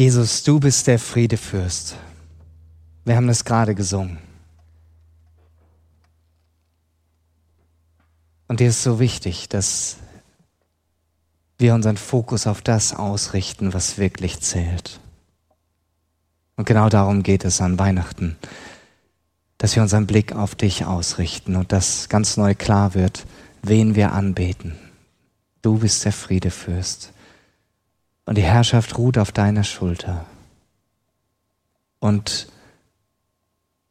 Jesus, du bist der Friedefürst. Wir haben es gerade gesungen. Und dir ist so wichtig, dass wir unseren Fokus auf das ausrichten, was wirklich zählt. Und genau darum geht es an Weihnachten, dass wir unseren Blick auf dich ausrichten und dass ganz neu klar wird, wen wir anbeten. Du bist der Friedefürst. Und die Herrschaft ruht auf deiner Schulter. Und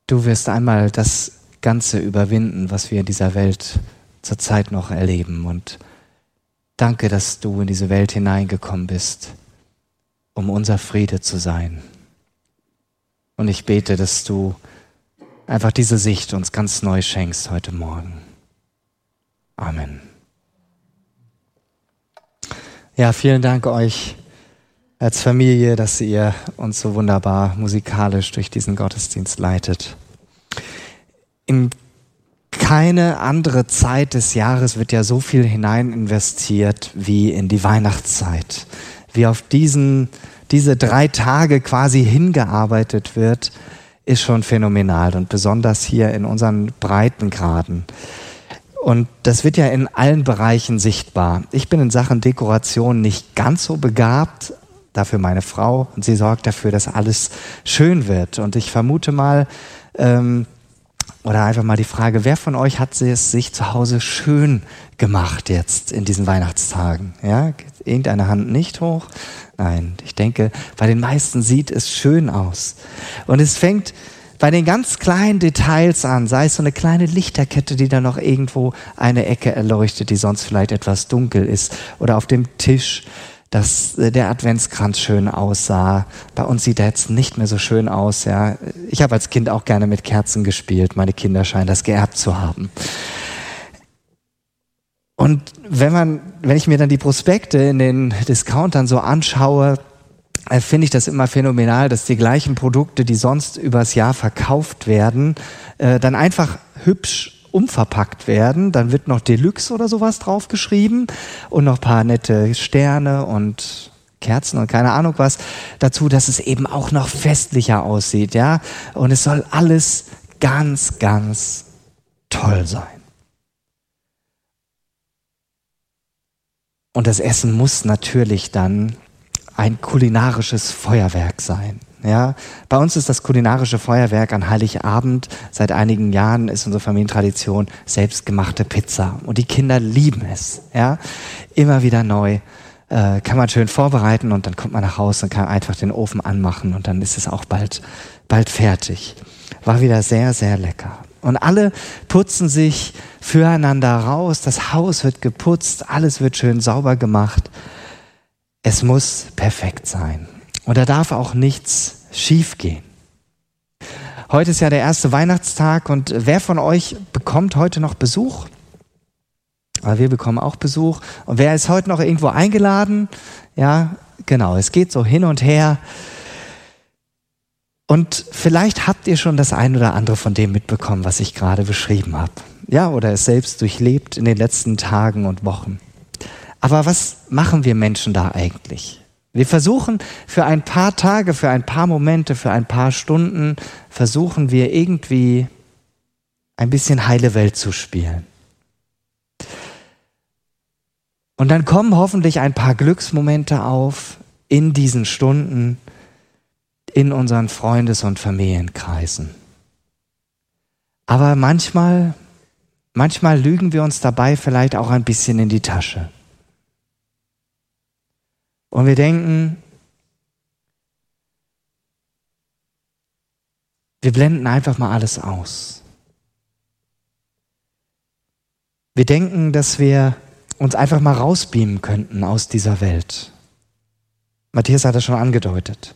du wirst einmal das Ganze überwinden, was wir in dieser Welt zurzeit noch erleben. Und danke, dass du in diese Welt hineingekommen bist, um unser Friede zu sein. Und ich bete, dass du einfach diese Sicht uns ganz neu schenkst heute Morgen. Amen. Ja, vielen Dank euch als Familie, dass ihr uns so wunderbar musikalisch durch diesen Gottesdienst leitet. In keine andere Zeit des Jahres wird ja so viel hinein investiert wie in die Weihnachtszeit. Wie auf diesen, diese drei Tage quasi hingearbeitet wird, ist schon phänomenal und besonders hier in unseren Breitengraden. Und das wird ja in allen Bereichen sichtbar. Ich bin in Sachen Dekoration nicht ganz so begabt, dafür meine Frau und sie sorgt dafür, dass alles schön wird. Und ich vermute mal, ähm, oder einfach mal die Frage, wer von euch hat es sich zu Hause schön gemacht jetzt in diesen Weihnachtstagen? Ja, irgendeine Hand nicht hoch? Nein, ich denke, bei den meisten sieht es schön aus. Und es fängt bei den ganz kleinen Details an, sei es so eine kleine Lichterkette, die da noch irgendwo eine Ecke erleuchtet, die sonst vielleicht etwas dunkel ist, oder auf dem Tisch, dass äh, der Adventskranz schön aussah. Bei uns sieht er jetzt nicht mehr so schön aus. Ja. Ich habe als Kind auch gerne mit Kerzen gespielt. Meine Kinder scheinen das geerbt zu haben. Und wenn man, wenn ich mir dann die Prospekte in den Discountern so anschaue, finde ich das immer phänomenal, dass die gleichen Produkte, die sonst übers Jahr verkauft werden, äh, dann einfach hübsch umverpackt werden. Dann wird noch Deluxe oder sowas draufgeschrieben und noch paar nette Sterne und Kerzen und keine Ahnung was dazu, dass es eben auch noch festlicher aussieht, ja. Und es soll alles ganz, ganz toll sein. Und das Essen muss natürlich dann ein kulinarisches Feuerwerk sein. Ja, bei uns ist das kulinarische Feuerwerk an Heiligabend. Seit einigen Jahren ist unsere Familientradition selbstgemachte Pizza. Und die Kinder lieben es. Ja, immer wieder neu. Äh, kann man schön vorbereiten und dann kommt man nach Hause und kann einfach den Ofen anmachen und dann ist es auch bald, bald fertig. War wieder sehr, sehr lecker. Und alle putzen sich füreinander raus. Das Haus wird geputzt. Alles wird schön sauber gemacht. Es muss perfekt sein. Und da darf auch nichts schiefgehen. Heute ist ja der erste Weihnachtstag und wer von euch bekommt heute noch Besuch? Aber wir bekommen auch Besuch. Und wer ist heute noch irgendwo eingeladen? Ja, genau. Es geht so hin und her. Und vielleicht habt ihr schon das ein oder andere von dem mitbekommen, was ich gerade beschrieben habe. Ja, oder es selbst durchlebt in den letzten Tagen und Wochen. Aber was machen wir Menschen da eigentlich? Wir versuchen für ein paar Tage, für ein paar Momente, für ein paar Stunden, versuchen wir irgendwie ein bisschen heile Welt zu spielen. Und dann kommen hoffentlich ein paar Glücksmomente auf in diesen Stunden, in unseren Freundes- und Familienkreisen. Aber manchmal, manchmal lügen wir uns dabei vielleicht auch ein bisschen in die Tasche. Und wir denken, wir blenden einfach mal alles aus. Wir denken, dass wir uns einfach mal rausbeamen könnten aus dieser Welt. Matthias hat das schon angedeutet.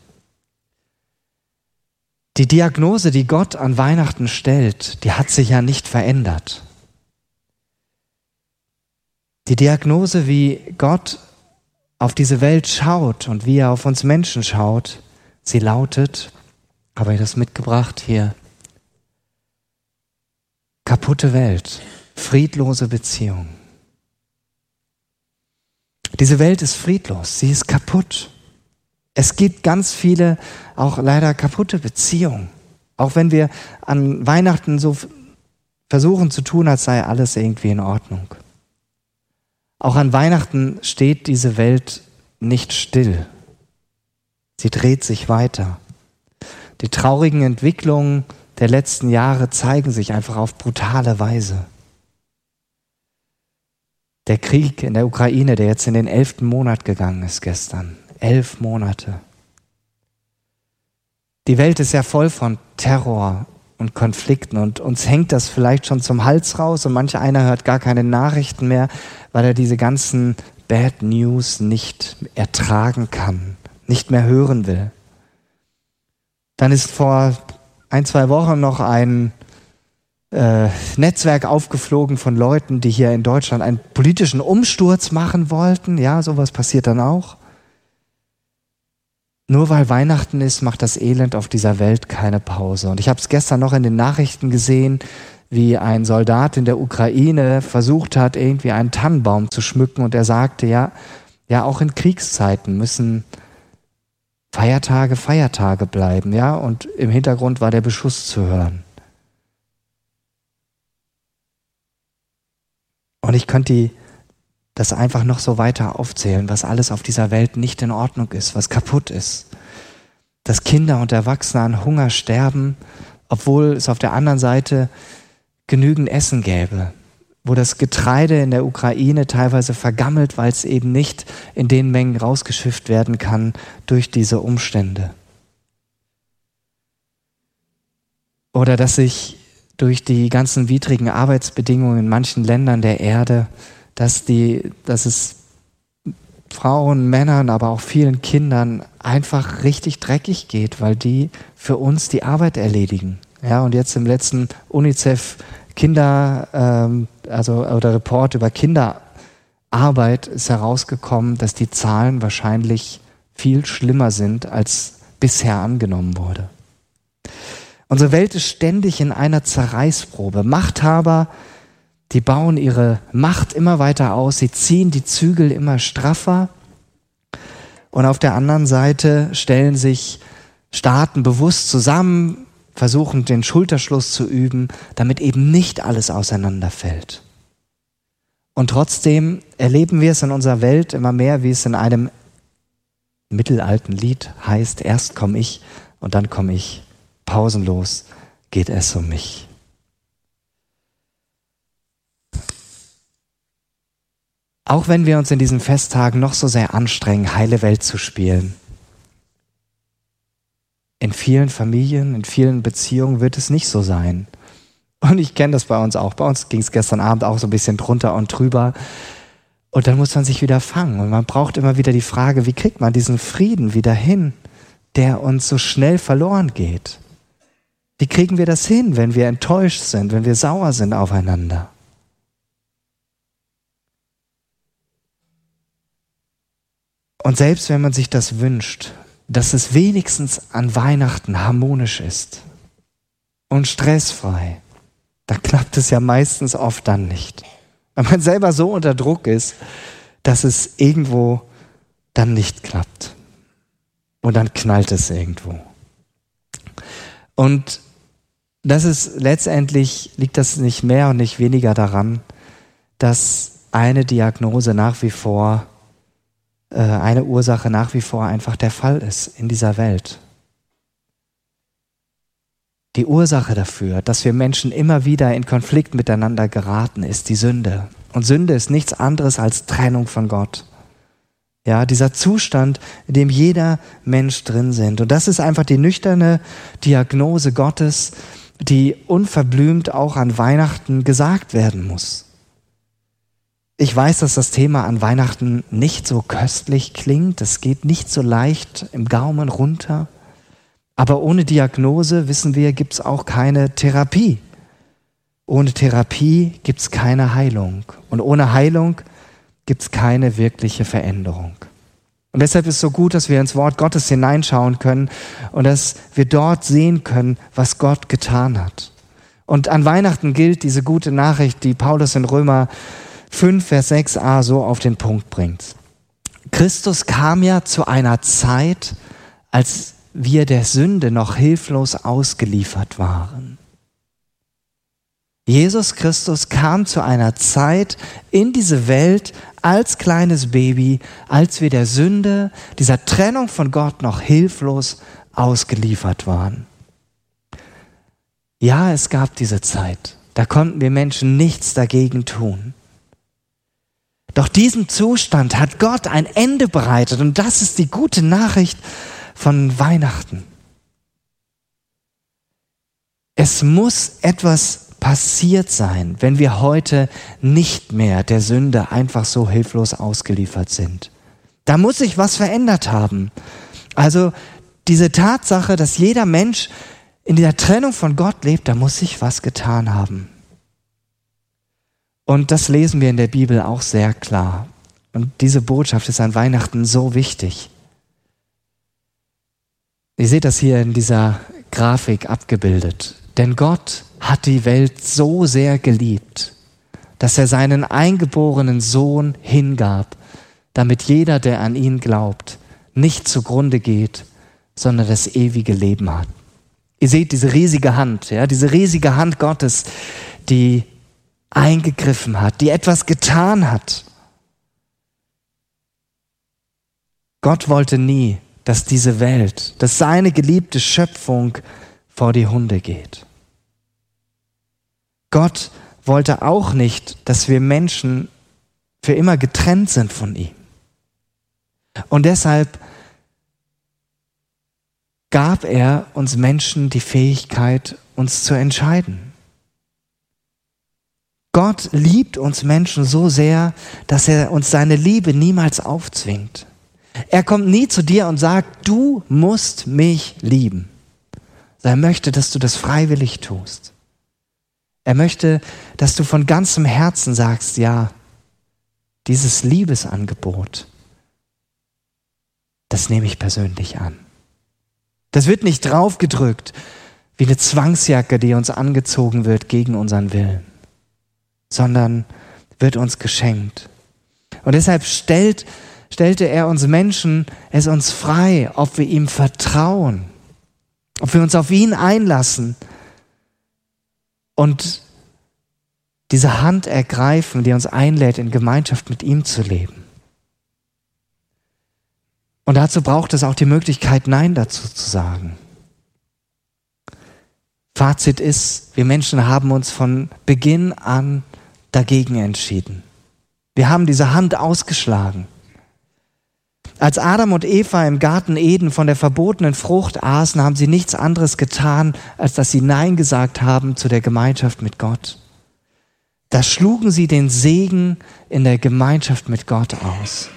Die Diagnose, die Gott an Weihnachten stellt, die hat sich ja nicht verändert. Die Diagnose, wie Gott auf diese Welt schaut und wie er auf uns Menschen schaut, sie lautet, habe ich das mitgebracht hier, kaputte Welt, friedlose Beziehung. Diese Welt ist friedlos, sie ist kaputt. Es gibt ganz viele auch leider kaputte Beziehungen. Auch wenn wir an Weihnachten so versuchen zu tun, als sei alles irgendwie in Ordnung. Auch an Weihnachten steht diese Welt nicht still. Sie dreht sich weiter. Die traurigen Entwicklungen der letzten Jahre zeigen sich einfach auf brutale Weise. Der Krieg in der Ukraine, der jetzt in den elften Monat gegangen ist gestern. Elf Monate. Die Welt ist ja voll von Terror und Konflikten und uns hängt das vielleicht schon zum Hals raus und manch einer hört gar keine Nachrichten mehr, weil er diese ganzen Bad News nicht ertragen kann, nicht mehr hören will. Dann ist vor ein, zwei Wochen noch ein äh, Netzwerk aufgeflogen von Leuten, die hier in Deutschland einen politischen Umsturz machen wollten. Ja, sowas passiert dann auch. Nur weil Weihnachten ist, macht das Elend auf dieser Welt keine Pause. Und ich habe es gestern noch in den Nachrichten gesehen, wie ein Soldat in der Ukraine versucht hat, irgendwie einen Tannenbaum zu schmücken. Und er sagte, ja, ja, auch in Kriegszeiten müssen Feiertage Feiertage bleiben, ja. Und im Hintergrund war der Beschuss zu hören. Und ich könnte die, das einfach noch so weiter aufzählen, was alles auf dieser Welt nicht in Ordnung ist, was kaputt ist. Dass Kinder und Erwachsene an Hunger sterben, obwohl es auf der anderen Seite genügend Essen gäbe, wo das Getreide in der Ukraine teilweise vergammelt, weil es eben nicht in den Mengen rausgeschifft werden kann durch diese Umstände. Oder dass sich durch die ganzen widrigen Arbeitsbedingungen in manchen Ländern der Erde, dass, die, dass es Frauen, Männern, aber auch vielen Kindern einfach richtig dreckig geht, weil die für uns die Arbeit erledigen. Ja, und jetzt im letzten UNICEF Kinder, ähm, also oder Report über Kinderarbeit ist herausgekommen, dass die Zahlen wahrscheinlich viel schlimmer sind, als bisher angenommen wurde. Unsere Welt ist ständig in einer Zerreißprobe. Machthaber, die bauen ihre Macht immer weiter aus, sie ziehen die Zügel immer straffer. Und auf der anderen Seite stellen sich Staaten bewusst zusammen, versuchen den Schulterschluss zu üben, damit eben nicht alles auseinanderfällt. Und trotzdem erleben wir es in unserer Welt immer mehr, wie es in einem mittelalten Lied heißt, erst komme ich und dann komme ich pausenlos geht es um mich. Auch wenn wir uns in diesen Festtagen noch so sehr anstrengen, heile Welt zu spielen, in vielen Familien, in vielen Beziehungen wird es nicht so sein. Und ich kenne das bei uns auch. Bei uns ging es gestern Abend auch so ein bisschen drunter und drüber. Und dann muss man sich wieder fangen. Und man braucht immer wieder die Frage, wie kriegt man diesen Frieden wieder hin, der uns so schnell verloren geht? Wie kriegen wir das hin, wenn wir enttäuscht sind, wenn wir sauer sind aufeinander? Und selbst wenn man sich das wünscht, dass es wenigstens an Weihnachten harmonisch ist und stressfrei, da klappt es ja meistens oft dann nicht. Weil man selber so unter Druck ist, dass es irgendwo dann nicht klappt. Und dann knallt es irgendwo. Und das ist letztendlich, liegt das nicht mehr und nicht weniger daran, dass eine Diagnose nach wie vor, eine Ursache nach wie vor einfach der Fall ist in dieser Welt. Die Ursache dafür, dass wir Menschen immer wieder in Konflikt miteinander geraten, ist die Sünde. Und Sünde ist nichts anderes als Trennung von Gott. Ja, dieser Zustand, in dem jeder Mensch drin sind. Und das ist einfach die nüchterne Diagnose Gottes, die unverblümt auch an Weihnachten gesagt werden muss. Ich weiß, dass das Thema an Weihnachten nicht so köstlich klingt. Es geht nicht so leicht im Gaumen runter. Aber ohne Diagnose, wissen wir, gibt es auch keine Therapie. Ohne Therapie gibt es keine Heilung. Und ohne Heilung gibt es keine wirkliche Veränderung. Und deshalb ist es so gut, dass wir ins Wort Gottes hineinschauen können und dass wir dort sehen können, was Gott getan hat. Und an Weihnachten gilt diese gute Nachricht, die Paulus in Römer 5, Vers 6a so auf den Punkt bringt. Christus kam ja zu einer Zeit, als wir der Sünde noch hilflos ausgeliefert waren. Jesus Christus kam zu einer Zeit in diese Welt als kleines Baby, als wir der Sünde, dieser Trennung von Gott noch hilflos ausgeliefert waren. Ja, es gab diese Zeit. Da konnten wir Menschen nichts dagegen tun. Doch diesem Zustand hat Gott ein Ende bereitet und das ist die gute Nachricht von Weihnachten. Es muss etwas passiert sein, wenn wir heute nicht mehr der Sünde einfach so hilflos ausgeliefert sind. Da muss sich was verändert haben. Also diese Tatsache, dass jeder Mensch in der Trennung von Gott lebt, da muss sich was getan haben. Und das lesen wir in der Bibel auch sehr klar. Und diese Botschaft ist an Weihnachten so wichtig. Ihr seht das hier in dieser Grafik abgebildet. Denn Gott hat die Welt so sehr geliebt, dass er seinen eingeborenen Sohn hingab, damit jeder, der an ihn glaubt, nicht zugrunde geht, sondern das ewige Leben hat. Ihr seht diese riesige Hand, ja, diese riesige Hand Gottes, die eingegriffen hat, die etwas getan hat. Gott wollte nie, dass diese Welt, dass seine geliebte Schöpfung vor die Hunde geht. Gott wollte auch nicht, dass wir Menschen für immer getrennt sind von ihm. Und deshalb gab er uns Menschen die Fähigkeit, uns zu entscheiden. Gott liebt uns Menschen so sehr, dass er uns seine Liebe niemals aufzwingt. Er kommt nie zu dir und sagt, du musst mich lieben. Er möchte, dass du das freiwillig tust. Er möchte, dass du von ganzem Herzen sagst, ja, dieses Liebesangebot, das nehme ich persönlich an. Das wird nicht draufgedrückt wie eine Zwangsjacke, die uns angezogen wird gegen unseren Willen sondern wird uns geschenkt. Und deshalb stellt, stellte er uns Menschen es uns frei, ob wir ihm vertrauen, ob wir uns auf ihn einlassen und diese Hand ergreifen, die uns einlädt, in Gemeinschaft mit ihm zu leben. Und dazu braucht es auch die Möglichkeit, Nein dazu zu sagen. Fazit ist, wir Menschen haben uns von Beginn an dagegen entschieden. Wir haben diese Hand ausgeschlagen. Als Adam und Eva im Garten Eden von der verbotenen Frucht aßen, haben sie nichts anderes getan, als dass sie Nein gesagt haben zu der Gemeinschaft mit Gott. Da schlugen sie den Segen in der Gemeinschaft mit Gott aus.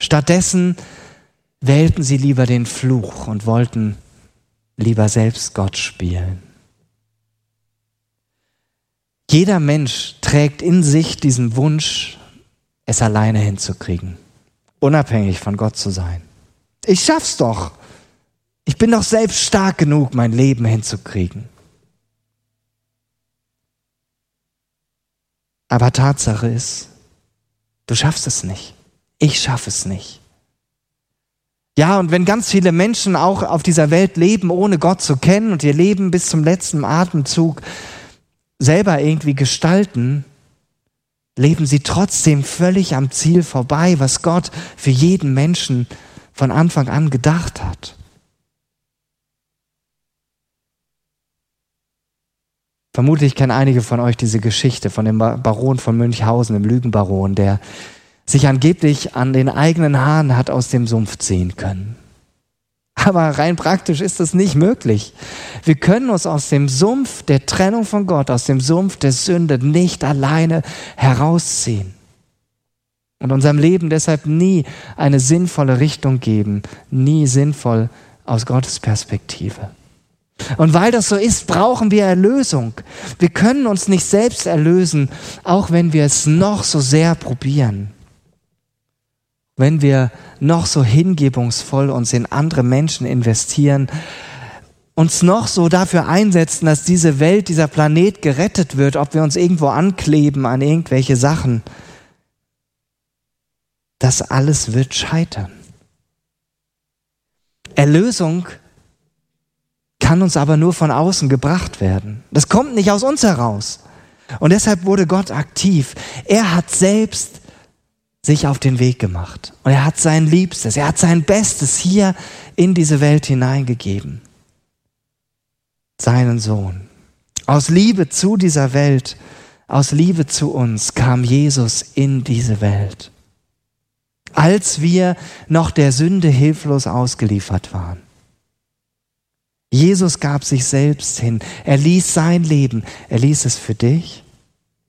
Stattdessen wählten sie lieber den Fluch und wollten lieber selbst Gott spielen. Jeder Mensch trägt in sich diesen Wunsch, es alleine hinzukriegen, unabhängig von Gott zu sein. Ich schaff's doch. Ich bin doch selbst stark genug, mein Leben hinzukriegen. Aber Tatsache ist, du schaffst es nicht. Ich schaffe es nicht. Ja, und wenn ganz viele Menschen auch auf dieser Welt leben, ohne Gott zu kennen und ihr Leben bis zum letzten Atemzug selber irgendwie gestalten, leben sie trotzdem völlig am Ziel vorbei, was Gott für jeden Menschen von Anfang an gedacht hat. Vermutlich kennen einige von euch diese Geschichte von dem Baron von Münchhausen, dem Lügenbaron, der sich angeblich an den eigenen Haaren hat aus dem Sumpf ziehen können. Aber rein praktisch ist das nicht möglich. Wir können uns aus dem Sumpf der Trennung von Gott, aus dem Sumpf der Sünde nicht alleine herausziehen. Und unserem Leben deshalb nie eine sinnvolle Richtung geben, nie sinnvoll aus Gottes Perspektive. Und weil das so ist, brauchen wir Erlösung. Wir können uns nicht selbst erlösen, auch wenn wir es noch so sehr probieren wenn wir noch so hingebungsvoll uns in andere Menschen investieren, uns noch so dafür einsetzen, dass diese Welt, dieser Planet gerettet wird, ob wir uns irgendwo ankleben an irgendwelche Sachen, das alles wird scheitern. Erlösung kann uns aber nur von außen gebracht werden. Das kommt nicht aus uns heraus. Und deshalb wurde Gott aktiv. Er hat selbst sich auf den Weg gemacht. Und er hat sein Liebstes, er hat sein Bestes hier in diese Welt hineingegeben. Seinen Sohn. Aus Liebe zu dieser Welt, aus Liebe zu uns kam Jesus in diese Welt. Als wir noch der Sünde hilflos ausgeliefert waren. Jesus gab sich selbst hin. Er ließ sein Leben. Er ließ es für dich,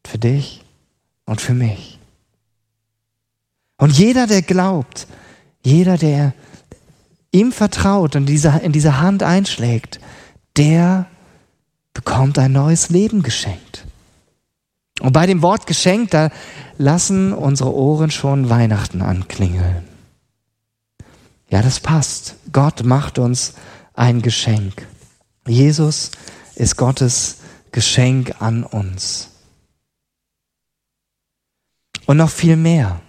für dich und für mich. Und jeder, der glaubt, jeder, der ihm vertraut und diese, in diese Hand einschlägt, der bekommt ein neues Leben geschenkt. Und bei dem Wort geschenkt, da lassen unsere Ohren schon Weihnachten anklingeln. Ja, das passt. Gott macht uns ein Geschenk. Jesus ist Gottes Geschenk an uns. Und noch viel mehr.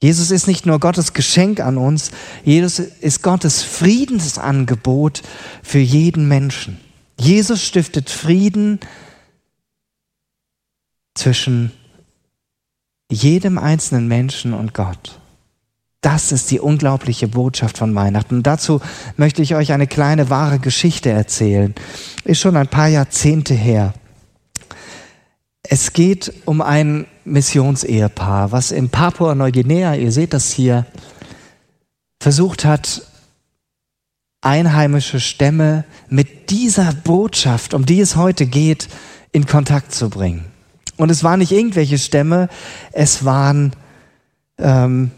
Jesus ist nicht nur Gottes Geschenk an uns, Jesus ist Gottes Friedensangebot für jeden Menschen. Jesus stiftet Frieden zwischen jedem einzelnen Menschen und Gott. Das ist die unglaubliche Botschaft von Weihnachten. Und dazu möchte ich euch eine kleine wahre Geschichte erzählen. Ist schon ein paar Jahrzehnte her. Es geht um ein Missionsehepaar, was in Papua-Neuguinea, ihr seht das hier, versucht hat, einheimische Stämme mit dieser Botschaft, um die es heute geht, in Kontakt zu bringen. Und es waren nicht irgendwelche Stämme, es waren ähm,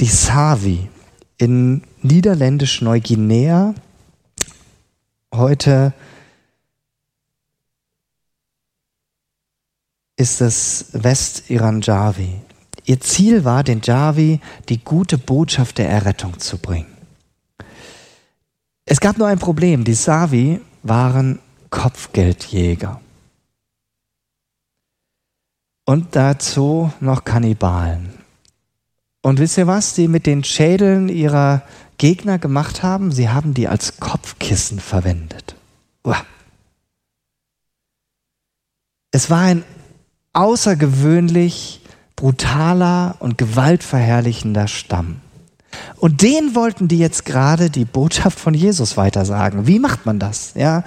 die Savi in niederländisch-Neuguinea, heute ist es West-Iran-Javi. Ihr Ziel war, den Javi die gute Botschaft der Errettung zu bringen. Es gab nur ein Problem. Die Savi waren Kopfgeldjäger. Und dazu noch Kannibalen. Und wisst ihr was sie mit den Schädeln ihrer Gegner gemacht haben? Sie haben die als Kopfkissen verwendet. Uah. Es war ein außergewöhnlich brutaler und gewaltverherrlichender Stamm. Und den wollten die jetzt gerade die Botschaft von Jesus weitersagen. Wie macht man das? Ja,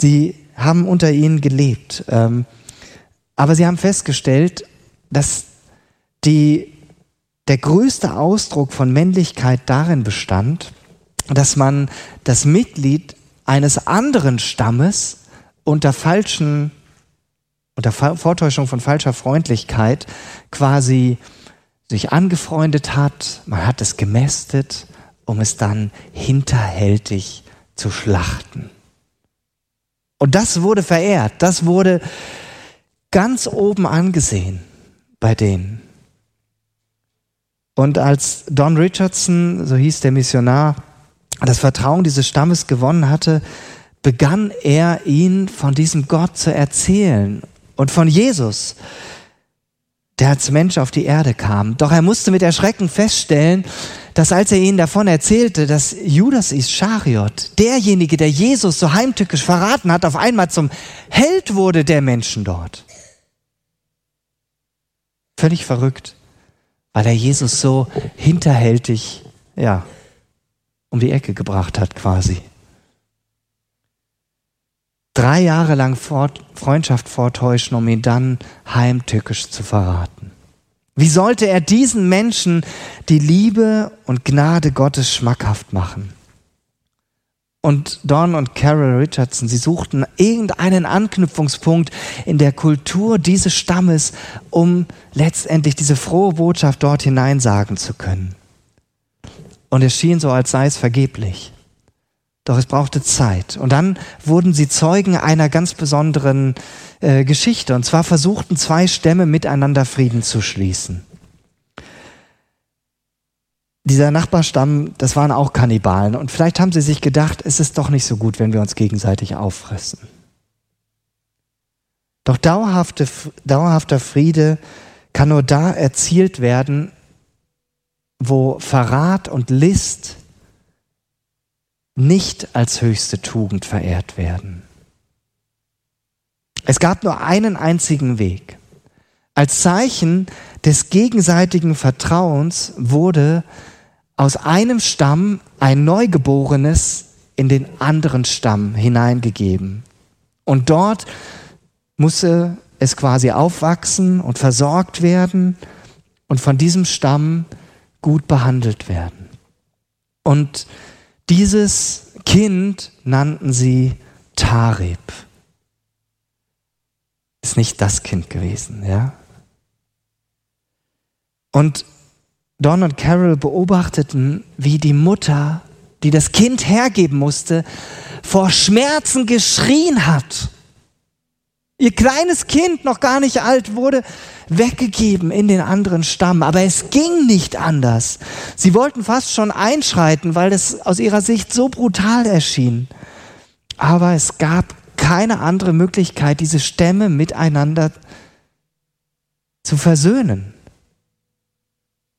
sie haben unter ihnen gelebt, ähm, aber sie haben festgestellt, dass die, der größte Ausdruck von Männlichkeit darin bestand, dass man das Mitglied eines anderen Stammes unter falschen unter Vortäuschung von falscher Freundlichkeit quasi sich angefreundet hat, man hat es gemästet, um es dann hinterhältig zu schlachten. Und das wurde verehrt, das wurde ganz oben angesehen bei denen. Und als Don Richardson, so hieß der Missionar, das Vertrauen dieses Stammes gewonnen hatte, begann er ihn von diesem Gott zu erzählen und von Jesus, der als Mensch auf die Erde kam. Doch er musste mit Erschrecken feststellen, dass als er ihnen davon erzählte, dass Judas Ischariot, derjenige, der Jesus so heimtückisch verraten hat, auf einmal zum Held wurde der Menschen dort. Völlig verrückt, weil er Jesus so hinterhältig, ja, um die Ecke gebracht hat quasi drei Jahre lang Freundschaft vortäuschen, um ihn dann heimtückisch zu verraten. Wie sollte er diesen Menschen die Liebe und Gnade Gottes schmackhaft machen? Und Don und Carol Richardson, sie suchten irgendeinen Anknüpfungspunkt in der Kultur dieses Stammes, um letztendlich diese frohe Botschaft dort hineinsagen zu können. Und es schien so, als sei es vergeblich. Doch es brauchte Zeit. Und dann wurden sie Zeugen einer ganz besonderen äh, Geschichte. Und zwar versuchten zwei Stämme miteinander Frieden zu schließen. Dieser Nachbarstamm, das waren auch Kannibalen. Und vielleicht haben sie sich gedacht, es ist doch nicht so gut, wenn wir uns gegenseitig auffressen. Doch dauerhafte, dauerhafter Friede kann nur da erzielt werden, wo Verrat und List nicht als höchste Tugend verehrt werden. Es gab nur einen einzigen Weg. Als Zeichen des gegenseitigen Vertrauens wurde aus einem Stamm ein Neugeborenes in den anderen Stamm hineingegeben. Und dort musste es quasi aufwachsen und versorgt werden und von diesem Stamm gut behandelt werden. Und dieses Kind nannten sie Tarib. Ist nicht das Kind gewesen, ja? Und Don und Carol beobachteten, wie die Mutter, die das Kind hergeben musste, vor Schmerzen geschrien hat. Ihr kleines Kind, noch gar nicht alt, wurde weggegeben in den anderen Stamm. Aber es ging nicht anders. Sie wollten fast schon einschreiten, weil es aus ihrer Sicht so brutal erschien. Aber es gab keine andere Möglichkeit, diese Stämme miteinander zu versöhnen.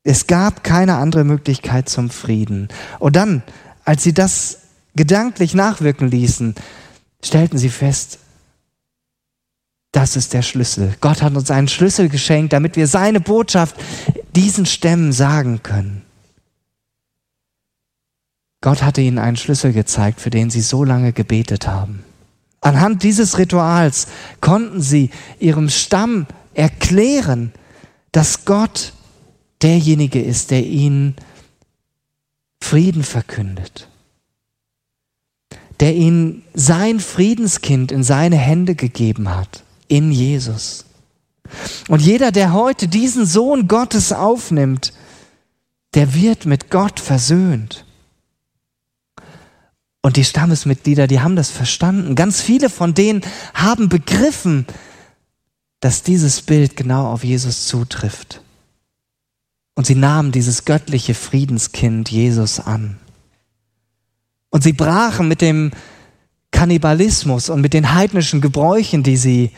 Es gab keine andere Möglichkeit zum Frieden. Und dann, als sie das gedanklich nachwirken ließen, stellten sie fest, das ist der Schlüssel. Gott hat uns einen Schlüssel geschenkt, damit wir seine Botschaft diesen Stämmen sagen können. Gott hatte ihnen einen Schlüssel gezeigt, für den sie so lange gebetet haben. Anhand dieses Rituals konnten sie ihrem Stamm erklären, dass Gott derjenige ist, der ihnen Frieden verkündet, der ihnen sein Friedenskind in seine Hände gegeben hat in Jesus. Und jeder, der heute diesen Sohn Gottes aufnimmt, der wird mit Gott versöhnt. Und die Stammesmitglieder, die haben das verstanden. Ganz viele von denen haben begriffen, dass dieses Bild genau auf Jesus zutrifft. Und sie nahmen dieses göttliche Friedenskind Jesus an. Und sie brachen mit dem Kannibalismus und mit den heidnischen Gebräuchen, die sie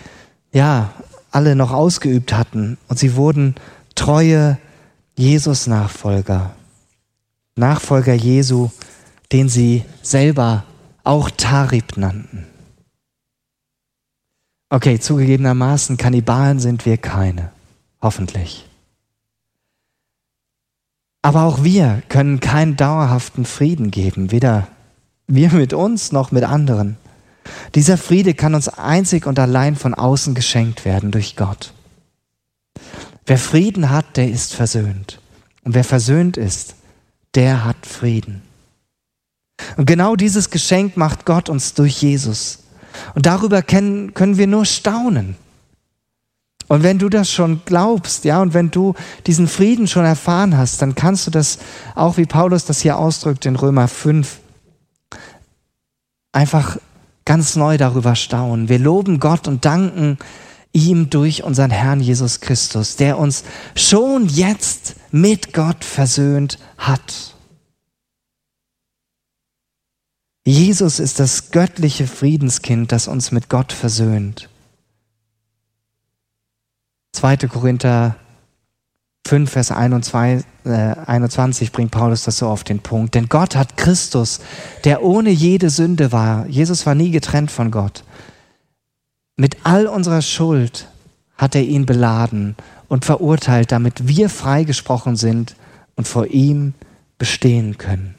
ja, alle noch ausgeübt hatten. Und sie wurden treue Jesus-Nachfolger. Nachfolger Jesu, den sie selber auch Tarib nannten. Okay, zugegebenermaßen, Kannibalen sind wir keine. Hoffentlich. Aber auch wir können keinen dauerhaften Frieden geben, weder wir mit uns noch mit anderen. Dieser Friede kann uns einzig und allein von außen geschenkt werden durch Gott. Wer Frieden hat, der ist versöhnt. Und wer versöhnt ist, der hat Frieden. Und genau dieses Geschenk macht Gott uns durch Jesus. Und darüber können, wir nur staunen. Und wenn du das schon glaubst, ja, und wenn du diesen Frieden schon erfahren hast, dann kannst du das auch, wie Paulus das hier ausdrückt in Römer 5, einfach ganz neu darüber staunen. Wir loben Gott und danken ihm durch unseren Herrn Jesus Christus, der uns schon jetzt mit Gott versöhnt hat. Jesus ist das göttliche Friedenskind, das uns mit Gott versöhnt. 2. Korinther 5, Vers 21, äh, 21 bringt Paulus das so auf den Punkt. Denn Gott hat Christus, der ohne jede Sünde war, Jesus war nie getrennt von Gott, mit all unserer Schuld hat er ihn beladen und verurteilt, damit wir freigesprochen sind und vor ihm bestehen können.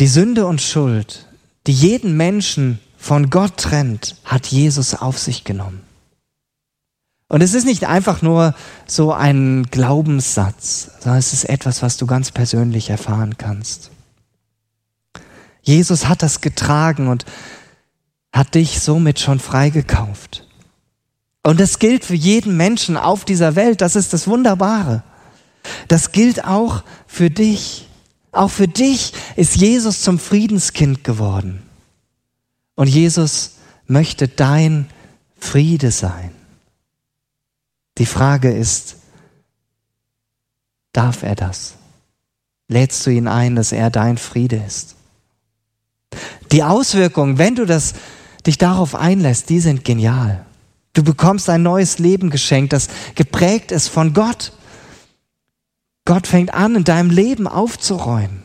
Die Sünde und Schuld, die jeden Menschen von Gott trennt, hat Jesus auf sich genommen. Und es ist nicht einfach nur so ein Glaubenssatz, sondern es ist etwas, was du ganz persönlich erfahren kannst. Jesus hat das getragen und hat dich somit schon freigekauft. Und das gilt für jeden Menschen auf dieser Welt. Das ist das Wunderbare. Das gilt auch für dich. Auch für dich ist Jesus zum Friedenskind geworden. Und Jesus möchte dein Friede sein. Die Frage ist, darf er das? Lädst du ihn ein, dass er dein Friede ist? Die Auswirkungen, wenn du das, dich darauf einlässt, die sind genial. Du bekommst ein neues Leben geschenkt, das geprägt ist von Gott. Gott fängt an, in deinem Leben aufzuräumen,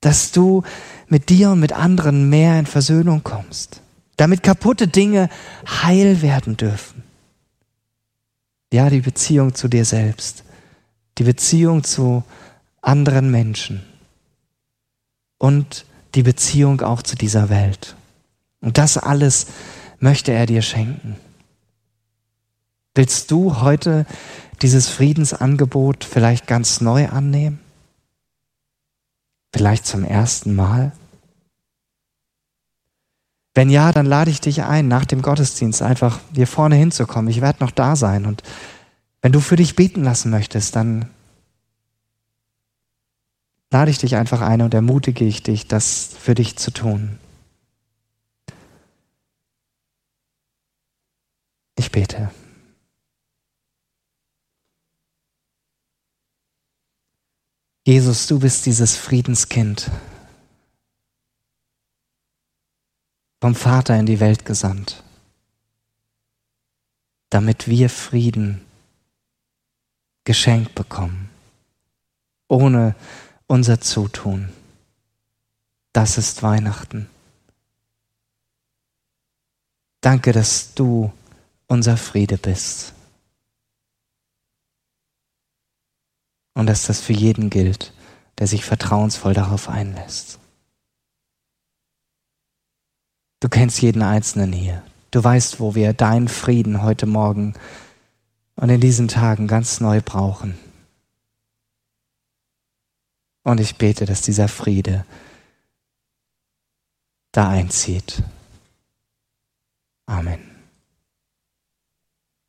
dass du mit dir und mit anderen mehr in Versöhnung kommst, damit kaputte Dinge heil werden dürfen. Ja, die Beziehung zu dir selbst, die Beziehung zu anderen Menschen und die Beziehung auch zu dieser Welt. Und das alles möchte er dir schenken. Willst du heute dieses Friedensangebot vielleicht ganz neu annehmen? Vielleicht zum ersten Mal? Wenn ja, dann lade ich dich ein, nach dem Gottesdienst einfach hier vorne hinzukommen. Ich werde noch da sein. Und wenn du für dich beten lassen möchtest, dann lade ich dich einfach ein und ermutige ich dich, das für dich zu tun. Ich bete. Jesus, du bist dieses Friedenskind, vom Vater in die Welt gesandt, damit wir Frieden geschenkt bekommen, ohne unser Zutun. Das ist Weihnachten. Danke, dass du unser Friede bist. Und dass das für jeden gilt, der sich vertrauensvoll darauf einlässt. Du kennst jeden Einzelnen hier. Du weißt, wo wir deinen Frieden heute Morgen und in diesen Tagen ganz neu brauchen. Und ich bete, dass dieser Friede da einzieht. Amen.